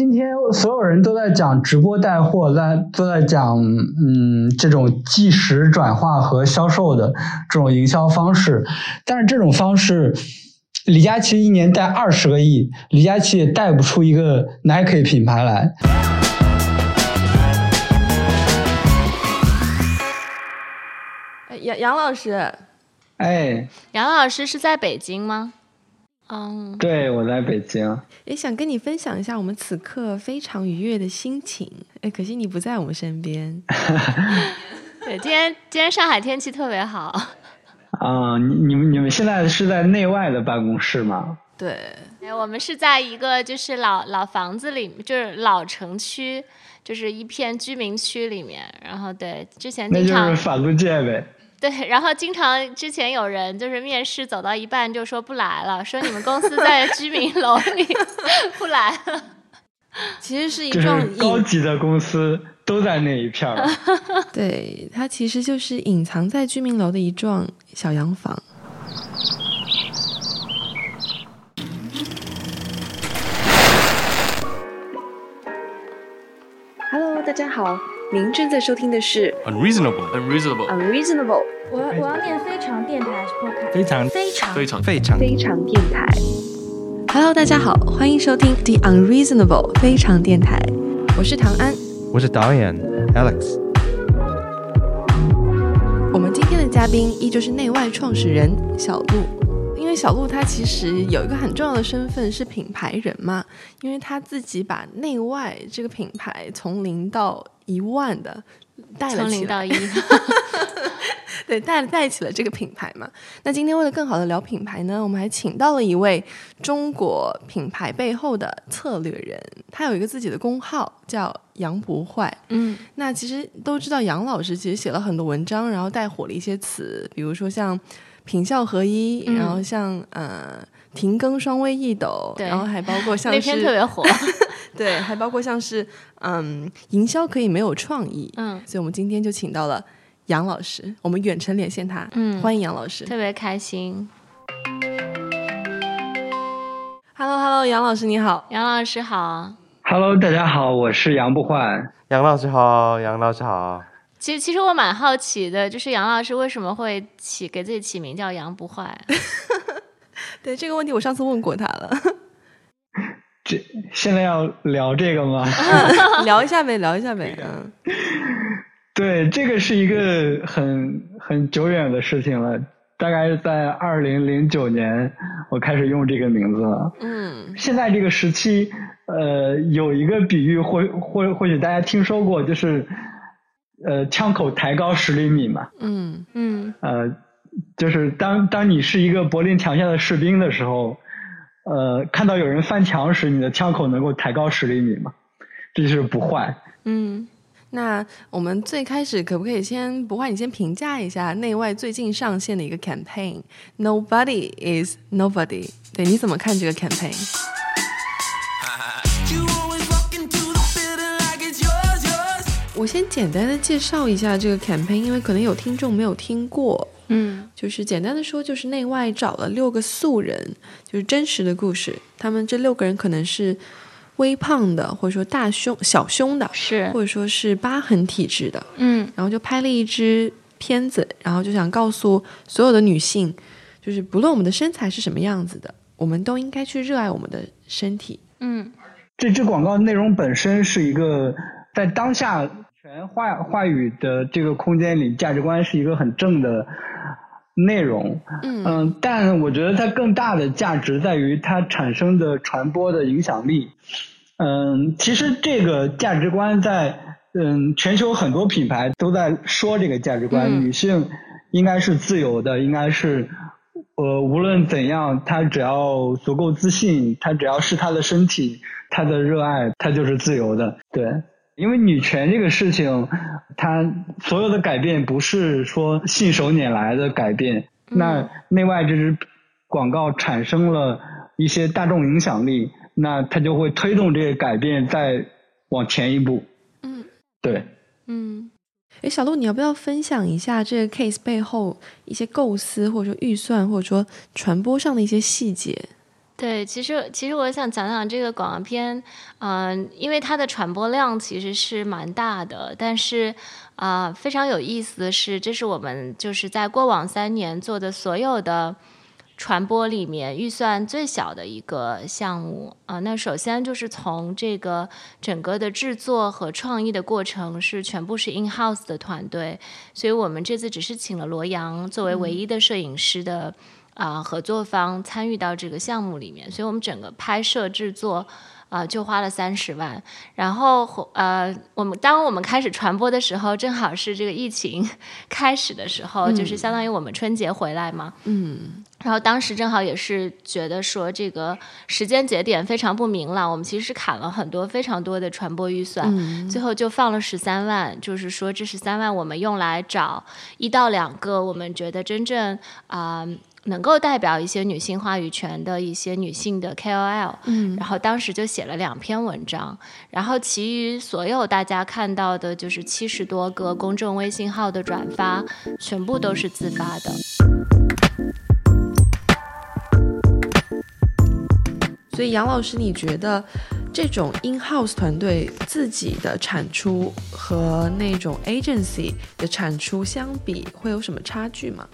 今天所有人都在讲直播带货，在都在讲嗯这种即时转化和销售的这种营销方式，但是这种方式，李佳琦一年带二十个亿，李佳琦也带不出一个 Nike 品牌来。杨杨老师，哎，杨老师是在北京吗？嗯，对，我在北京。也想跟你分享一下我们此刻非常愉悦的心情。哎，可惜你不在我们身边。对，今天今天上海天气特别好。啊，你你们你们现在是在内外的办公室吗？对，哎，我们是在一个就是老老房子里，就是老城区，就是一片居民区里面。然后对，之前经常那就是法租界呗。对，然后经常之前有人就是面试走到一半就说不来了，说你们公司在居民楼里 不来了。其实是一就幢高级的公司都在那一片儿。对，它其实就是隐藏在居民楼的一幢小洋房。Hello，大家好，您正在收听的是 unreasonable unreasonable Unreasonable 我要我要念非常电台还是 podcast？非常非常非常。非常。非常电台。Hello，大家好，欢迎收听 The Unreasonable 非常电台，我是唐安。我是导演 Alex 我们今天的嘉宾依旧是内外创始人小鹿，因为小鹿他其实有一个很重要的身份是品牌人嘛，因为他自己把内外这个品牌从零到一万的带了起来，从零到一，对，带带起了这个品牌嘛。那今天为了更好的聊品牌呢，我们还请到了一位中国品牌背后的策略人，他有一个自己的公号叫杨不坏。嗯，那其实都知道，杨老师其实写了很多文章，然后带火了一些词，比如说像品效合一，嗯然后像呃停更双微一抖，对然后还包括像那是篇特别火。对，还包括像是嗯营销可以没有创意，嗯所以我们今天就请到了杨老师，我们远程连线他，嗯，欢迎杨老师。特别开心。Hello Hello，杨老师你好。杨老师好。Hello，大家好，我是杨不坏。杨老师好，杨老师好。其实其实我蛮好奇的，就是杨老师为什么会起给自己起名叫杨不坏？对这个问题，我上次问过他了，这现在要聊这个吗？聊一下呗，聊一下呗。嗯，对，这个是一个很很久远的事情了，大概是在二零零九年我开始用这个名字了。嗯现在这个时期，呃，有一个比喻或或或许大家听说过，就是呃枪口抬高十厘米嘛，嗯嗯呃，就是当当你是一个柏林墙下的士兵的时候，呃，看到有人翻墙时，你的枪口能够抬高十厘米嘛，这就是不坏。嗯。那我们最开始可不可以先不坏？你先评价一下内外最近上线的一个 campaign，Nobody is Nobody。对，你怎么看这个 yours. 我先简单的介绍一下这个 campaign，因为可能有听众没有听过。嗯就是简单的说，就是内外找了六个素人，就是真实的故事。他们这六个人可能是微胖的，或者说大胸、小胸的，是或者说是疤痕体质的。嗯然后就拍了一支片子，然后就想告诉所有的女性，就是不论我们的身材是什么样子的，我们都应该去热爱我们的身体。嗯这支广告内容本身是一个在当下全话话语的这个空间里，价值观是一个很正的内容。嗯嗯，但我觉得它更大的价值在于它产生的传播的影响力。嗯，其实这个价值观在嗯全球很多品牌都在说这个价值观，嗯女性应该是自由的，应该是呃无论怎样，她只要足够自信，她只要是她的身体，她的热爱，她就是自由的。对。因为女权这个事情，它所有的改变不是说信手拈来的改变，那内外这支广告产生了一些大众影响力，那它就会推动这个改变再往前一步。嗯。对，嗯。哎，小鹿，你要不要分享一下这个 case 背后一些构思，或者说预算，或者说传播上的一些细节？对，其实其实我想讲讲这个广告片，嗯、因为它的传播量其实是蛮大的，但是啊、呃非常有意思的是，这是我们就是在过往三年做的所有的传播里面预算最小的一个项目啊、那首先就是从这个整个的制作和创意的过程是全部是 in house 的团队，所以我们这次只是请了罗阳作为唯一的摄影师的。啊、合作方参与到这个项目里面，所以我们整个拍摄制作啊、就花了三十万。然后呃，我们当我们开始传播的时候，正好是这个疫情 开始的时候，就是相当于我们春节回来嘛。嗯然后当时正好也是觉得说这个时间节点非常不明朗，我们其实是砍了很多非常多的传播预算，嗯最后就放了十三万，就是说这十三万我们用来找一到两个我们觉得真正啊、能够代表一些女性话语权的一些女性的 KOL，嗯然后当时就写了两篇文章，然后其余所有大家看到的就是七十多个公众微信号的转发，全部都是自发的。所以杨老师，你觉得这种 in house 团队自己的产出和那种 agency 的产出相比，会有什么差距吗？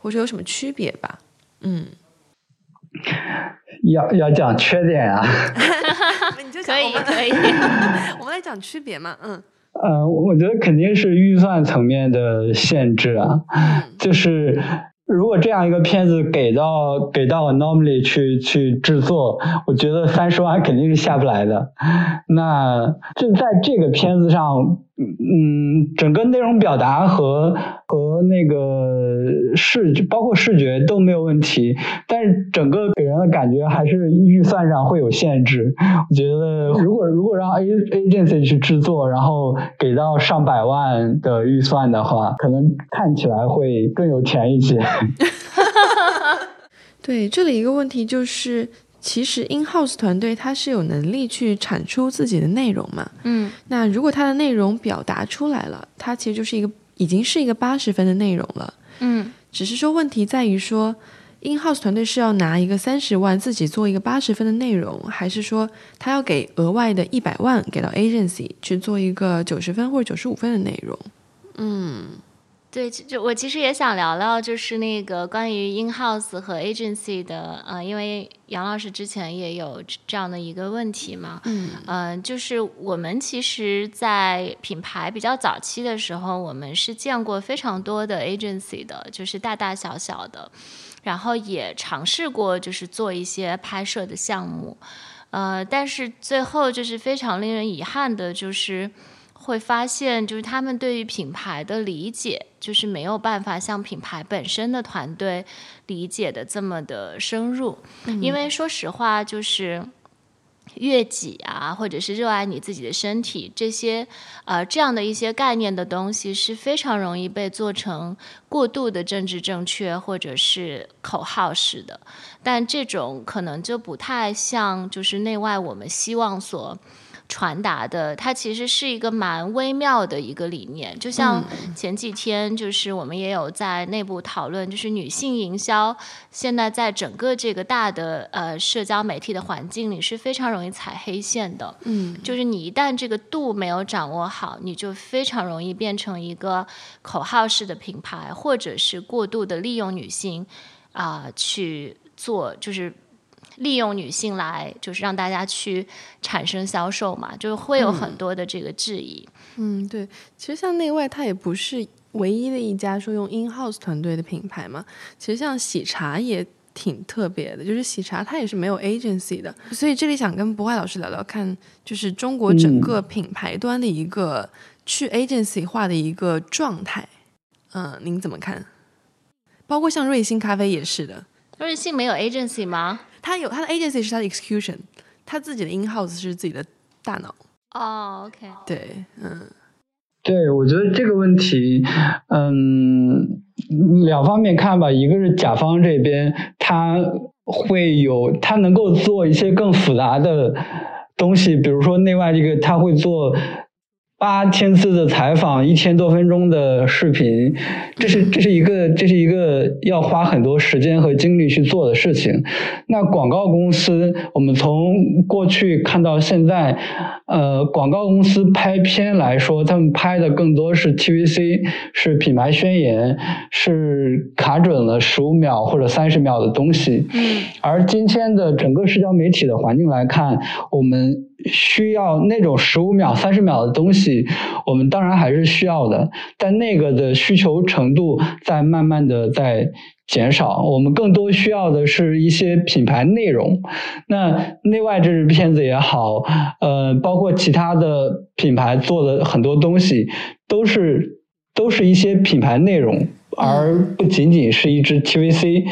或者有什么区别吧？嗯，要要讲缺点啊，你就可以可以 我们来讲区别嘛。嗯呃，我觉得肯定是预算层面的限制啊，就是如果这样一个片子给到给到 Anomaly 去去制作，我觉得三十万肯定是下不来的。那就在这个片子上，嗯，整个内容表达和和那个视，包括视觉都没有问题，但是整个给人的感觉还是预算上会有限制。我觉得如果如果让 A agency 去制作，然后给到上百万的预算的话，可能看起来会更有钱一些。对，这里一个问题就是，其实 in house 团队它是有能力去产出自己的内容嘛？嗯那如果它的内容表达出来了，它其实就是一个已经是一个八十分的内容了。嗯只是说问题在于说，in house 团队是要拿一个三十万自己做一个八十分的内容，还是说他要给额外的一百万给到 agency 去做一个九十分或者九十五分的内容？嗯对，就就我其实也想聊聊，就是那个关于 in house 和 agency 的，呃，因为杨老师之前也有这这样的一个问题嘛，嗯。嗯、就是我们其实，在品牌比较早期的时候，我们是见过非常多的 agency 的，就是大大小小的，然后也尝试过就是做一些拍摄的项目，呃，但是最后就是非常令人遗憾的，就是会发现，就是他们对于品牌的理解，就是没有办法像品牌本身的团队理解的这么的深入，因为说实话，就是。悦己啊，或者是热爱你自己的身体，这些呃这样的一些概念的东西是非常容易被做成过度的政治正确或者是口号式的，但这种可能就不太像就是内外我们希望所传达的，它其实是一个蛮微妙的一个理念。就像前几天，就是我们也有在内部讨论，就是女性营销现在在整个这个大的呃社交媒体的环境里是非常容易踩黑线的。嗯就是你一旦这个度没有掌握好，你就非常容易变成一个口号式的品牌，或者是过度的利用女性啊、去做，就是利用女性来，就是让大家去产生销售嘛，就会有很多的这个质疑。嗯，对，其实像内外它也不是唯一的一家说用 in house 团队的品牌嘛，其实像喜茶也。挺特别的，就是喜茶它也是没有 agency 的，所以这里想跟博坏老师聊聊看，就是中国整个品牌端的一个去 agency 化的一个状态，嗯，您怎么看？包括像瑞幸咖啡也是的，瑞幸没有 agency 吗？它有它的 agency 是它的 execution，它自己的 in house 是自己的大脑，哦，OK，对，嗯对，我觉得这个问题，嗯，两方面看吧。一个是甲方这边，他会有他能够做一些更复杂的东西，比如说内外这个他会做八千字的采访，一千多分钟的视频，这是这是一个这是一个要花很多时间和精力去做的事情。那广告公司，我们从过去看到现在，呃，广告公司拍片来说，他们拍的更多是 TVC，是品牌宣言，是卡准了十五秒或者三十秒的东西。嗯而今天的整个社交媒体的环境来看，我们需要那种十五秒、三十秒的东西，我们当然还是需要的，但那个的需求程度在慢慢的在减少。我们更多需要的是一些品牌内容。那内外这支片子也好，呃，包括其他的品牌做的很多东西，都是都是一些品牌内容。而不仅仅是一支 TVC，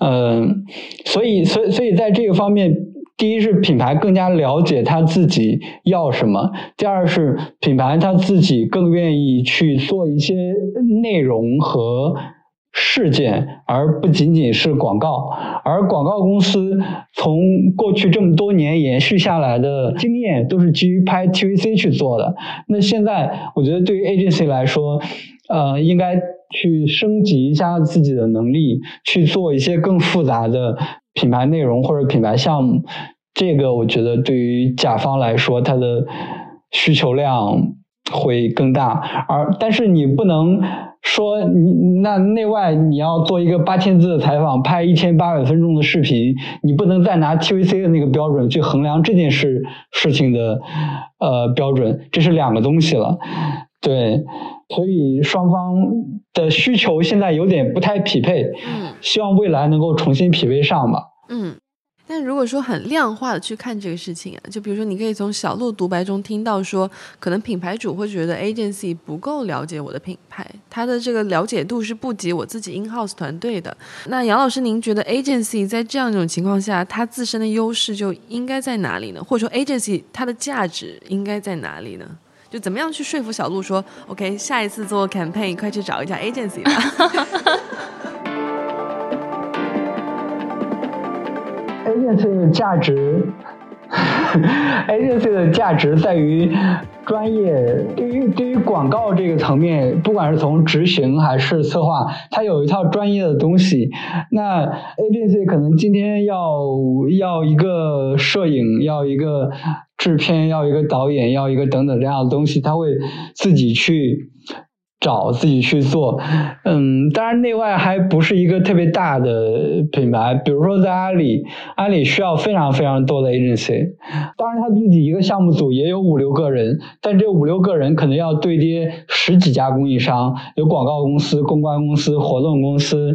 嗯、所以，所以，所以在这个方面，第一是品牌更加了解他自己要什么，第二是品牌他自己更愿意去做一些内容和事件，而不仅仅是广告。而广告公司从过去这么多年延续下来的经验，都是基于拍 TVC 去做的。那现在，我觉得对于 agency 来说，呃，应该去升级一下自己的能力，去做一些更复杂的品牌内容或者品牌项目。这个我觉得对于甲方来说，它的需求量会更大。而但是你不能说你那内外你要做一个八千字的采访，拍一千八百分钟的视频，你不能再拿 TVC 的那个标准去衡量这件事事情的呃标准，这是两个东西了。对，所以双方的需求现在有点不太匹配，嗯希望未来能够重新匹配上吧。嗯。但如果说很量化的去看这个事情啊，就比如说你可以从小鹿独白中听到说，可能品牌主会觉得 agency 不够了解我的品牌，他的这个了解度是不及我自己 in house 团队的。那杨老师，您觉得 agency 在这样一种情况下，它自身的优势就应该在哪里呢？或者说 agency 它的价值应该在哪里呢？就怎么样去说服小鹿说，OK，下一次做 campaign 快去找一家 agency 吧。agency 的价值，agency 的价值在于专业。对于对于广告这个层面，不管是从执行还是策划，它有一套专业的东西。那 agency 可能今天要要一个摄影，要一个制片，要一个导演，要一个等等这样的东西，他会自己去。找自己去做，嗯，当然内外还不是一个特别大的品牌，比如说在阿里，阿里需要非常非常多的 agency，当然他自己一个项目组也有五六个人，但这五六个人可能要对接十几家供应商，有广告公司、公关公司、活动公司、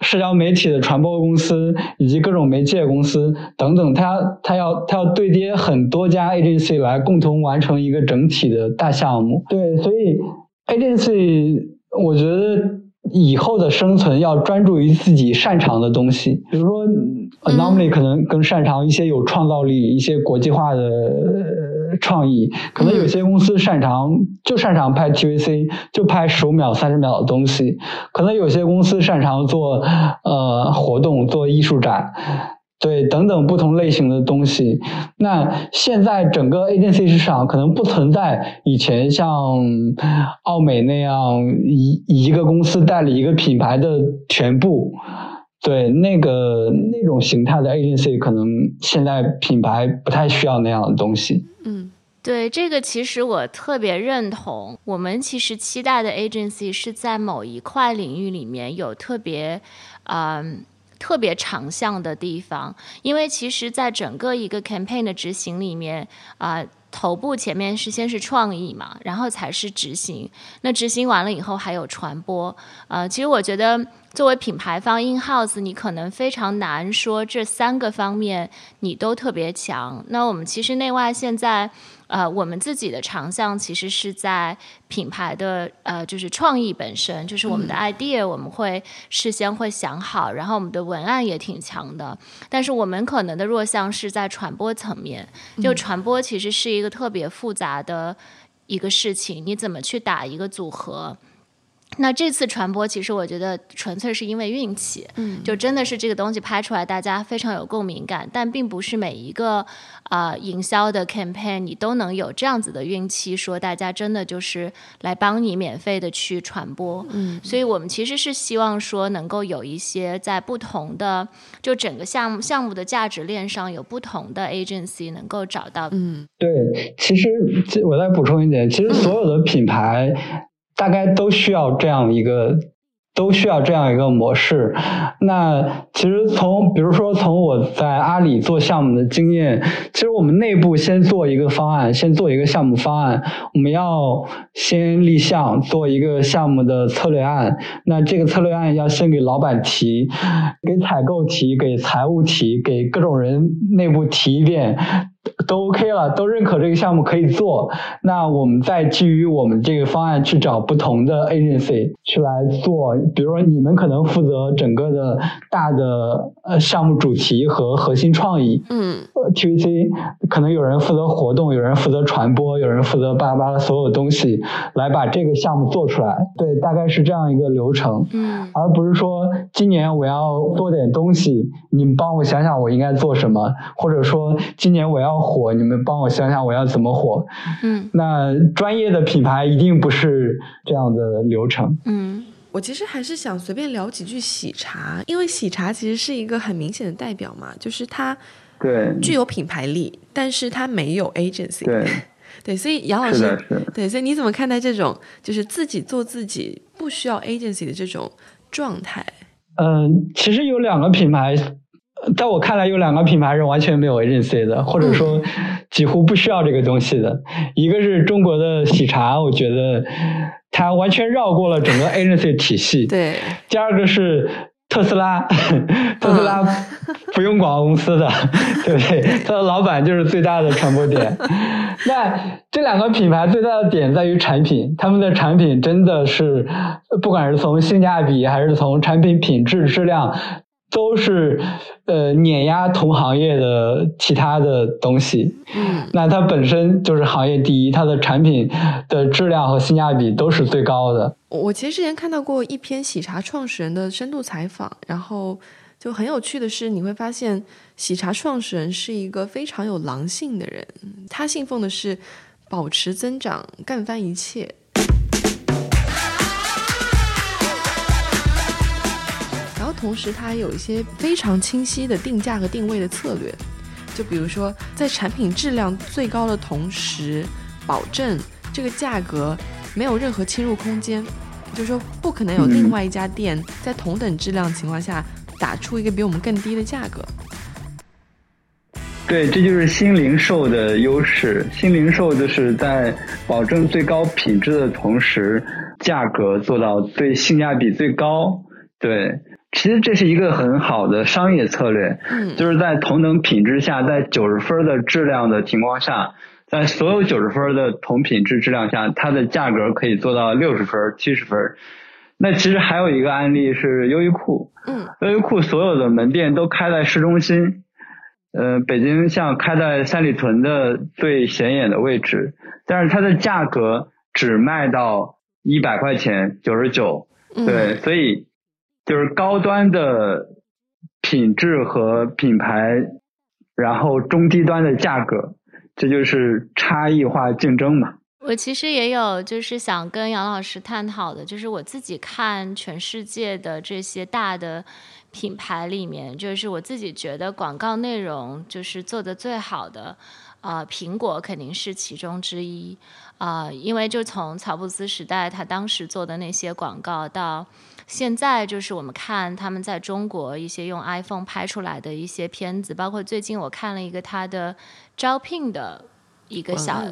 社交媒体的传播公司以及各种媒介公司等等，它它要它要对接很多家 agency 来共同完成一个整体的大项目，对，所以。agency，我觉得以后的生存要专注于自己擅长的东西，比如说 anomaly 可能更擅长一些有创造力、一些国际化的呃创意，可能有些公司擅长就擅长拍 TVC，就拍十五秒、三十秒的东西，可能有些公司擅长做呃活动、做艺术展。对，等等不同类型的东西。那现在整个 agency 市场可能不存在以前像奥美那样一一个公司代理一个品牌的全部。对，那个那种形态的 agency 可能现在品牌不太需要那样的东西。嗯对这个，其实我特别认同。我们其实期待的 agency 是在某一块领域里面有特别，嗯、特别长项的地方，因为其实，在整个一个 campaign 的执行里面，啊、头部前面是先是创意嘛，然后才是执行。那执行完了以后还有传播。呃，其实我觉得作为品牌方 in house，你可能非常难说这三个方面你都特别强。那我们其实内外现在。呃，我们自己的长项其实是在品牌的呃，就是创意本身，就是我们的 idea，、我们会事先会想好，然后我们的文案也挺强的。但是我们可能的弱项是在传播层面，就传播其实是一个特别复杂的一个事情，你怎么去打一个组合？那这次传播，其实我觉得纯粹是因为运气，嗯就真的是这个东西拍出来，大家非常有共鸣感，但并不是每一个啊、呃营销的 campaign 你都能有这样子的运气，说大家真的就是来帮你免费的去传播。嗯所以我们其实是希望说能够有一些在不同的就整个项目项目的价值链上有不同的 agency 能够找到。嗯对，其实这我再补充一点，其实所有的品牌大概都需要这样一个，都需要这样一个模式。那其实从比如说从我在阿里做项目的经验，其实我们内部先做一个方案，先做一个项目方案，我们要先立项，做一个项目的策略案。那这个策略案要先给老板提，给采购提，给财务提，给各种人内部提一遍。都 OK 了，都认可这个项目可以做，那我们再基于我们这个方案去找不同的 agency 去来做，比如说你们可能负责整个的大的呃项目主题和核心创意，嗯呃 TVC 可能有人负责活动，有人负责传播，有人负责巴拉巴拉所有东西，来把这个项目做出来。对，大概是这样一个流程。嗯而不是说今年我要做点东西，你们帮我想想我应该做什么，或者说今年我要火，你们帮我想想我要怎么火。嗯那专业的品牌一定不是这样的流程。嗯我其实还是想随便聊几句喜茶，因为喜茶其实是一个很明显的代表嘛，就是它对具有品牌力，但是它没有 agency。对，对，所以杨老师。对，所以你怎么看待这种就是自己做自己，不需要 agency 的这种状态？嗯，其实有两个品牌，呃在我看来有两个品牌是完全没有 agency 的，或者说几乎不需要这个东西的。一个是中国的喜茶，我觉得它完全绕过了整个 agency 体系。对，第二个是特斯拉，特斯拉 不用广告公司的，对不对？它的老板就是最大的传播点。那这两个品牌最大的点在于产品，他们的产品真的是，不管是从性价比还是从产品品质质量。都是呃碾压同行业的其他的东西，嗯那它本身就是行业第一，它的产品的质量和性价比都是最高的。我我其实之前看到过一篇喜茶创始人的深度采访，然后就很有趣的是，你会发现喜茶创始人是一个非常有狼性的人，他信奉的是保持增长，干翻一切。同时，它还有一些非常清晰的定价和定位的策略，就比如说在产品质量最高的同时，保证这个价格没有任何侵入空间，就是说不可能有另外一家店在同等质量情况下打出一个比我们更低的价格。对，这就是新零售的优势。新零售就是在保证最高品质的同时，价格做到最性价比最高。对，其实这是一个很好的商业策略，嗯。就是在同等品质下，在九十分的质量的情况下，在所有九十分的同品质质量下，它的价格可以做到六十分、七十分。那其实还有一个案例是优衣库，嗯。优衣库所有的门店都开在市中心，呃，北京像开在三里屯的最显眼的位置，但是它的价格只卖到一百块钱九十九，嗯，对，所以就是高端的品质和品牌，然后中低端的价格，这就是差异化竞争嘛。我其实也有就是想跟杨老师探讨的，就是我自己看全世界的这些大的品牌里面，就是我自己觉得广告内容就是做的最好的，呃，苹果肯定是其中之一，啊，因为就从乔布斯时代他当时做的那些广告到。现在就是我们看他们在中国一些用 iPhone 拍出来的一些片子，包括最近我看了一个他的招聘的一个小？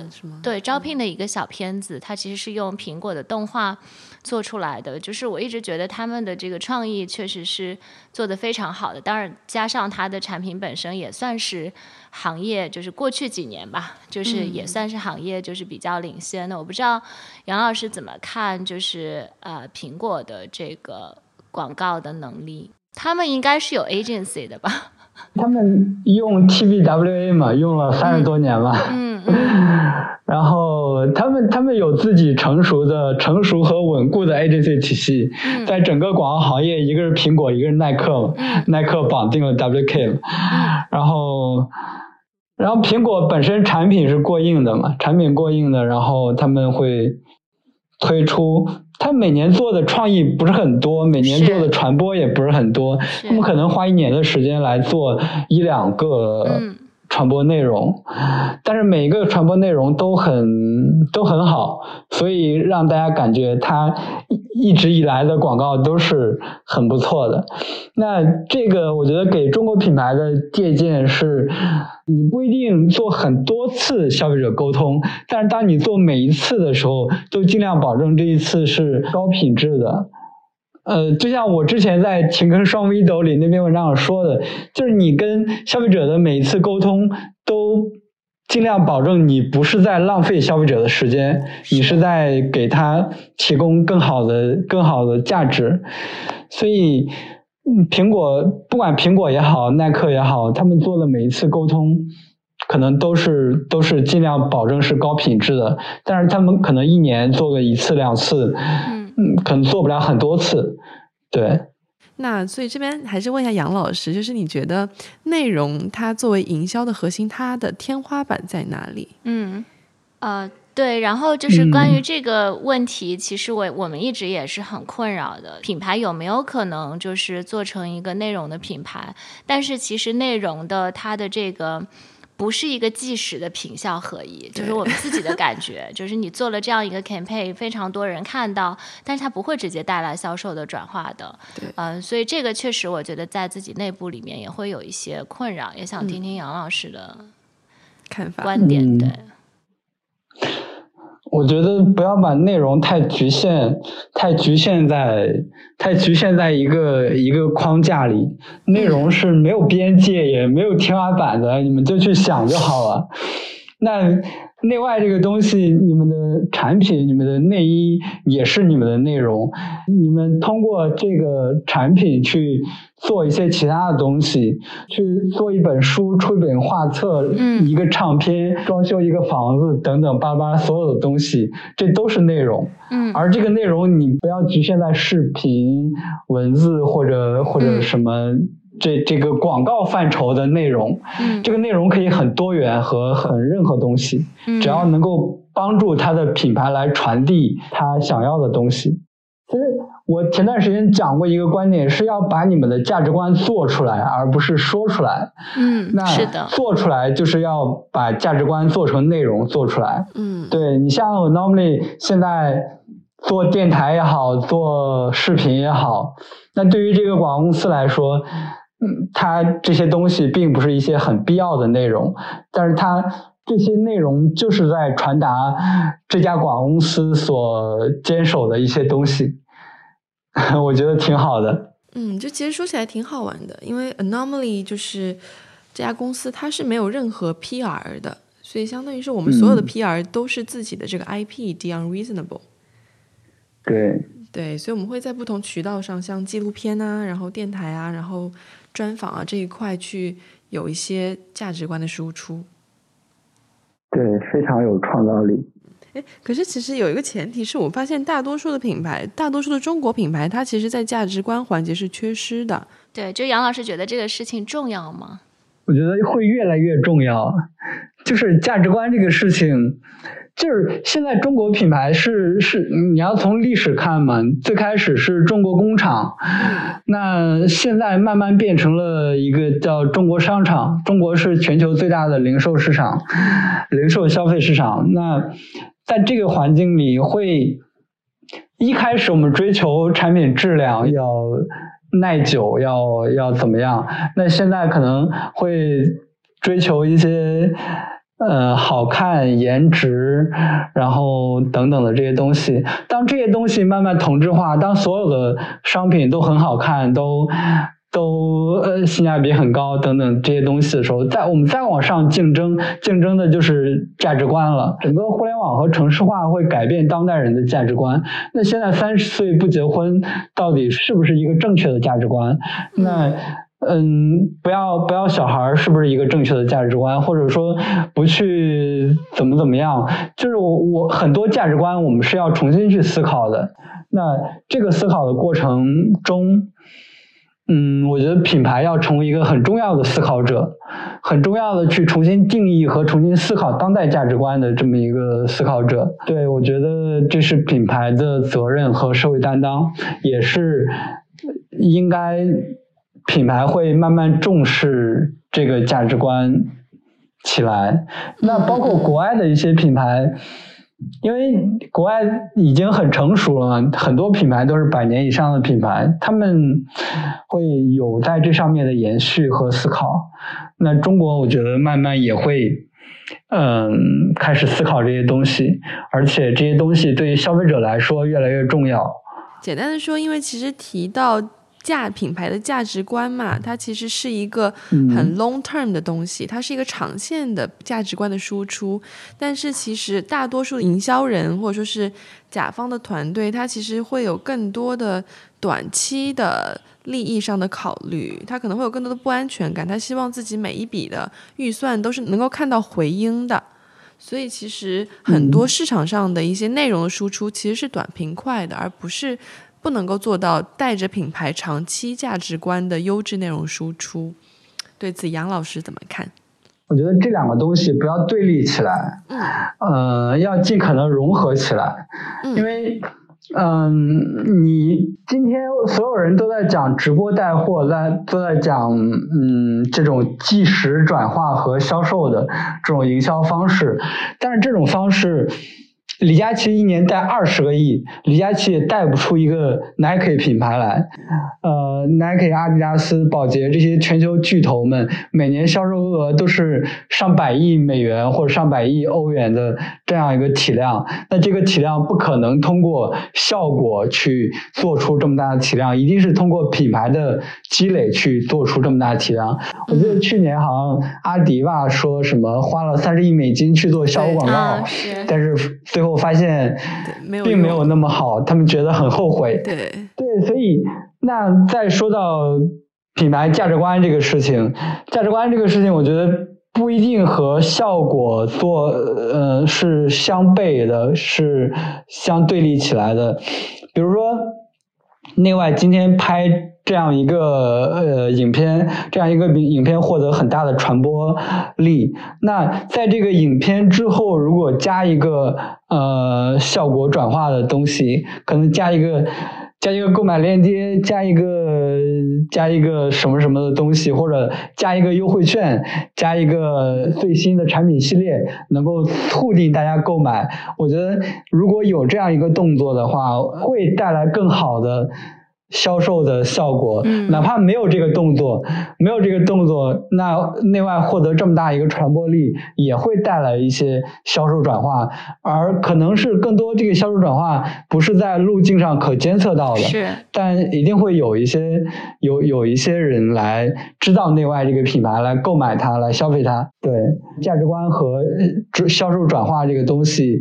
对招聘的一个小片子，它其实是用苹果的动画做出来的。就是我一直觉得他们的这个创意确实是做的非常好的，当然加上它的产品本身也算是行业，就是过去几年吧，就是也算是行业就是比较领先的。我不知道杨老师怎么看，就是呃苹果的这个广告的能力，他们应该是有 agency 的吧？他们用 TBWA 嘛，用了三十多年嘛。嗯嗯 然后呃，他们他们有自己成熟的、成熟和稳固的 agency 体系，嗯在整个广告行业，一个是苹果，一个是耐克嘛，嗯耐克绑定了 WK 嘛，然后。然后苹果本身产品是过硬的嘛，产品过硬的，然后他们会推出，他每年做的创意不是很多，每年做的传播也不是很多，是。他们可能花一年的时间来做一两个嗯传播内容，但是每一个传播内容都很都很好，所以让大家感觉它一一直以来的广告都是很不错的。那这个我觉得给中国品牌的借鉴是，你不一定做很多次消费者沟通，但是当你做每一次的时候，都尽量保证这一次是高品质的。呃，就像我之前在勤耕双 V 斗里那篇文章上说的，就是你跟消费者的每一次沟通都尽量保证你不是在浪费消费者的时间，你是在给他提供更好的、更好的价值。所以，苹果不管苹果也好，耐克也好，他们做的每一次沟通。可能都是都是尽量保证是高品质的，但是他们可能一年做个一次两次，嗯嗯，可能做不了很多次，对。那所以这边还是问一下杨老师，就是你觉得内容它作为营销的核心，它的天花板在哪里？嗯，呃，对，然后就是关于嗯这个问题，其实我我们一直也是很困扰的。品牌有没有可能就是做成一个内容的品牌？但是其实内容的它的这个。不是一个即时的品效合一，就是我们自己的感觉，就是你做了这样一个 campaign，非常多人看到，但是它不会直接带来销售的转化的。对嗯、所以这个确实我觉得在自己内部里面也会有一些困扰，也想听听杨老师的看法？观点。嗯对，我觉得不要把内容太局限，太局限在太局限在一个一个框架里。内容是没有边界，也没有天花板的，你们就去想就好了。那内外这个东西，你们的产品、你们的内衣也是你们的内容。你们通过这个产品去做一些其他的东西，去做一本书、出一本画册、嗯一个唱片、装修一个房子等等巴拉巴所有的东西，这都是内容。嗯而这个内容你不要局限在视频、文字或者或者嗯什么这这个广告范畴的内容。嗯这个内容可以很多元和很任何东西，嗯只要能够帮助他的品牌来传递他想要的东西。其实我前段时间讲过一个观点，是要把你们的价值观做出来，而不是说出来。嗯，那是的，做出来就是要把价值观做成内容做出来。嗯，对你像我 normally 现在做电台也好，做视频也好，那对于这个广告公司来说，嗯，它这些东西并不是一些很必要的内容，但是它这些内容就是在传达这家广告公司所坚守的一些东西，我觉得挺好的。嗯，就其实说起来挺好玩的，因为 Anomaly 就是这家公司，它是没有任何 PR 的，所以相当于是我们所有的嗯 PR 都是自己的这个 IP The Unreasonable。对，对，所以我们会在不同渠道上，像纪录片啊，然后电台啊，然后专访啊这一块去有一些价值观的输出。对，非常有创造力。哎，可是其实有一个前提是我发现大多数的品牌，大多数的中国品牌，它其实在价值观环节是缺失的。对，就杨老师觉得这个事情重要吗？我觉得会越来越重要。就是价值观这个事情，就是现在中国品牌是是你要从历史看嘛，最开始是中国工厂，那现在慢慢变成了一个叫中国商场。中国是全球最大的零售市场，零售消费市场。那在这个环境里会。一开始我们追求产品质量要耐久，要要怎么样？那现在可能会追求一些呃好看、颜值，然后等等的这些东西。当这些东西慢慢同质化，当所有的商品都很好看，都都呃性价比很高等等这些东西的时候，再我们再往上竞争，竞争的就是价值观了。整个互联网和城市化会改变当代人的价值观。那现在三十岁不结婚，到底是不是一个正确的价值观？那嗯，不要不要小孩儿是不是一个正确的价值观？或者说不去怎么怎么样，就是我我很多价值观我们是要重新去思考的。那这个思考的过程中，嗯，我觉得品牌要成为一个很重要的思考者，很重要的去重新定义和重新思考当代价值观的这么一个思考者。对我觉得这是品牌的责任和社会担当，也是应该品牌会慢慢重视这个价值观起来。那包括国外的一些品牌。因为国外已经很成熟了嘛，很多品牌都是百年以上的品牌，他们会有在这上面的延续和思考。那中国我觉得慢慢也会，嗯，开始思考这些东西，而且这些东西对于消费者来说越来越重要。简单的说，因为其实提到价品牌的价值观嘛，它其实是一个很 long term 的东西，它是一个长线的价值观的输出。但是其实大多数营销人或者说是甲方的团队，他其实会有更多的短期的利益上的考虑，他可能会有更多的不安全感，他希望自己每一笔的预算都是能够看到回音的。所以其实很多市场上的一些内容的输出其实是短平快的，而不是不能够做到带着品牌长期价值观的优质内容输出。对此，杨老师怎么看？我觉得这两个东西不要对立起来，嗯呃，要尽可能融合起来，因为，嗯，你今天所有人都在讲直播带货，在都在讲，嗯，这种即时转化和销售的这种营销方式，但是这种方式。李佳琦一年带二十个亿，李佳琦也带不出一个 Nike 品牌来。呃，Nike、阿迪达斯、宝洁这些全球巨头们每年销售额都是上百亿美元或者上百亿欧元的这样一个体量。那这个体量不可能通过效果去做出这么大的体量，一定是通过品牌的积累去做出这么大的体量。我记得去年好像阿迪吧说什么花了三十亿美金去做效果广告，啊是但是最后发现并没有那么好，他们觉得很后悔。对，对，所以那再说到品牌价值观这个事情，价值观这个事情，我觉得不一定和效果做呃是相悖的，是相对立起来的。比如说，另外今天拍这样一个呃影片，这样一个影片获得很大的传播力。那在这个影片之后，如果加一个呃效果转化的东西，可能加一个加一个购买链接，加一个加一个什么什么的东西，或者加一个优惠券，加一个最新的产品系列，能够促进大家购买。我觉得如果有这样一个动作的话，会带来更好的。销售的效果，嗯哪怕没有这个动作，没有这个动作，那内外获得这么大一个传播力，也会带来一些销售转化，而可能是更多这个销售转化不是在路径上可监测到的，是但一定会有一些有有一些人来知道内外这个品牌，来购买它，来消费它。对价值观和呃转销售转化这个东西，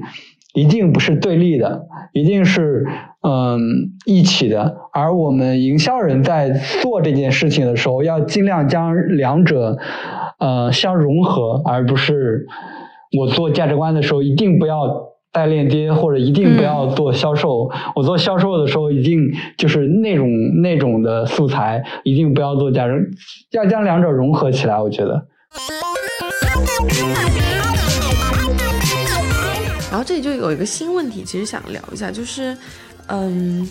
一定不是对立的，一定是嗯一起的。而我们营销人在做这件事情的时候，要尽量将两者呃相融合，而不是我做价值观的时候一定不要带链接，或者一定不要做销售。我做销售的时候，一定就是那种那种的素材，一定不要做价值，要将两者融合起来。我觉得。然后这里就有一个新问题，其实想聊一下，就是，嗯，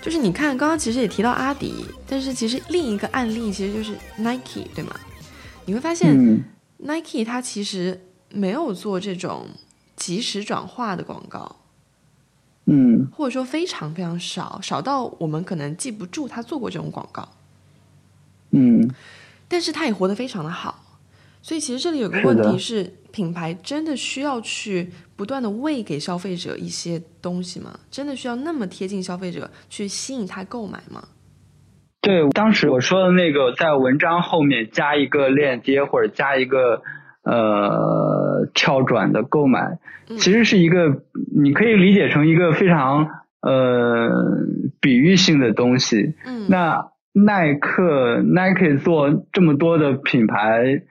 就是你看刚刚其实也提到阿迪，但是其实另一个案例其实就是 Nike，对吗？你会发现、嗯 Nike 它其实没有做这种即时转化的广告，嗯或者说非常非常少，少到我们可能记不住他做过这种广告。嗯但是它也活得非常的好。所以其实这里有个问题是，品牌真的需要去不断的喂给消费者一些东西吗？真的需要那么贴近消费者去吸引他购买吗？对，当时我说的那个，在文章后面加一个链接或者加一个呃跳转的购买，嗯其实是一个你可以理解成一个非常呃比喻性的东西。嗯，那耐克 Nike 做这么多的品牌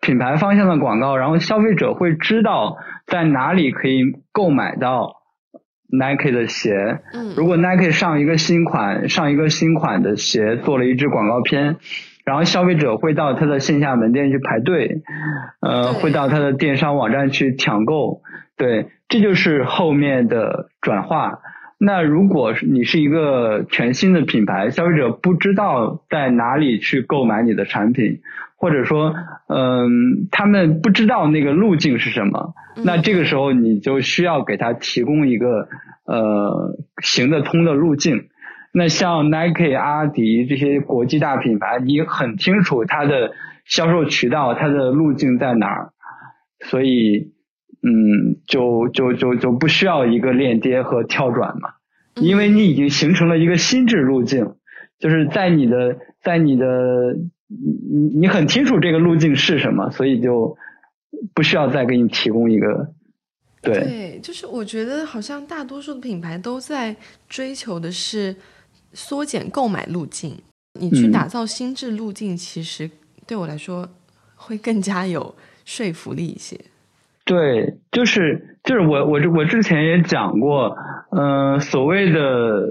品牌方向的广告，然后消费者会知道在哪里可以购买到 Nike 的鞋。嗯，如果 Nike 上一个新款上一个新款的鞋做了一支广告片，然后消费者会到他的线下门店去排队，呃，会到他的电商网站去抢购，对，这就是后面的转化。那如果你是一个全新的品牌，消费者不知道在哪里去购买你的产品，或者说，嗯，他们不知道那个路径是什么，那这个时候你就需要给他提供一个呃行得通的路径。那像 Nike、阿迪这些国际大品牌，你很清楚它的销售渠道、它的路径在哪儿，所以嗯，就就就就不需要一个链接和跳转嘛，因为你已经形成了一个心智路径，就是在你的在你的你你你很清楚这个路径是什么，所以就不需要再给你提供一个对对，就是我觉得好像大多数的品牌都在追求的是缩减购买路径。你去嗯打造心智路径，其实对我来说会更加有说服力一些。对，就是就是我我我之前也讲过，嗯、所谓的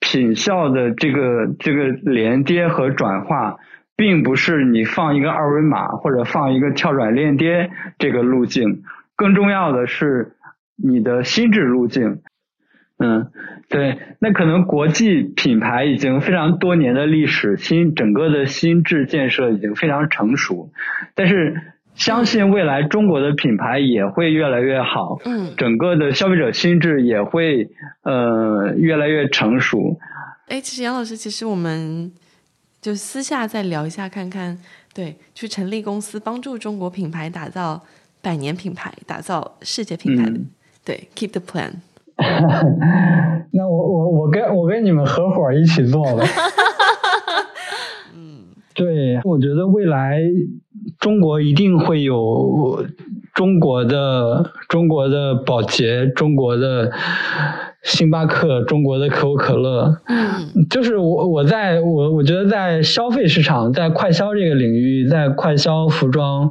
品效的这个这个连接和转化，并不是你放一个二维码或者放一个跳转链接这个路径，更重要的是你的心智路径。嗯，对，那可能国际品牌已经非常多年的历史，心整个的心智建设已经非常成熟，但是相信未来中国的品牌也会越来越好，嗯，整个的消费者心智也会呃越来越成熟。哎，其实杨老师，其实我们就私下再聊一下，看看对，去成立公司，帮助中国品牌打造百年品牌，打造世界品牌。嗯对，keep the plan。那我我我跟我跟你们合伙一起做吧。嗯，对，我觉得未来中国一定会有中国的中国的宝洁、中国的星巴克、中国的可口可乐。嗯就是我我在我我觉得在消费市场，在快消这个领域，在快消服装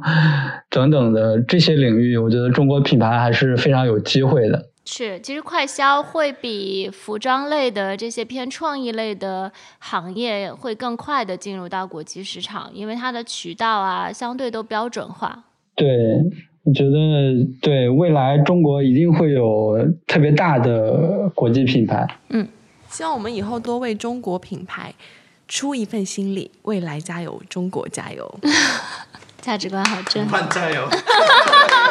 等等的这些领域，我觉得中国品牌还是非常有机会的。是，其实快消会比服装类的这些偏创意类的行业会更快的进入到国际市场，因为它的渠道啊相对都标准化。对，我觉得对未来中国一定会有特别大的国际品牌。嗯希望我们以后多为中国品牌出一份心力，未来加油，中国加油！价值观好正。加油！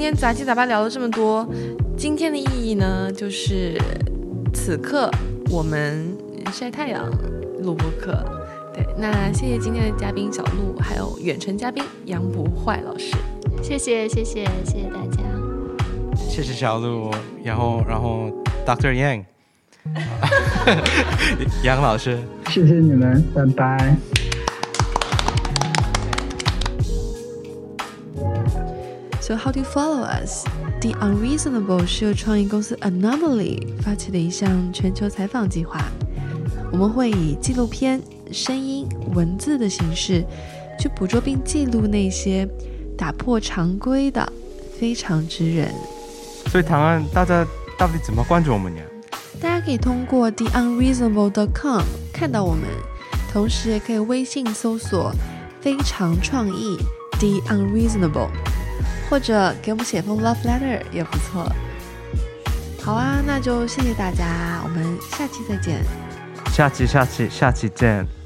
天杂七杂八聊了这么多，今天的意义呢，就是此刻我们晒太阳录播课。对，那谢谢今天的嘉宾小鹿，还有远程嘉宾杨不坏老师。谢谢谢谢谢谢大家。谢谢小鹿，然后然后 Doctor Yang，杨老师。谢谢你们，拜拜。So how do you follow us? The Unreasonable 是由创意公司 Anomaly 发起的一项全球采访计划。我们会以纪录片、声音、文字的形式，去捕捉并记录那些打破常规的非常之人。所以唐安，大家到底怎么关注我们呢？大家可以通过 theunreasonable.com 看到我们，同时也可以微信搜索“非常创意 The Unreasonable”，或者给我们写封 love letter 也不错。好啊，那就谢谢大家，我们下期再见。下期下期下期见。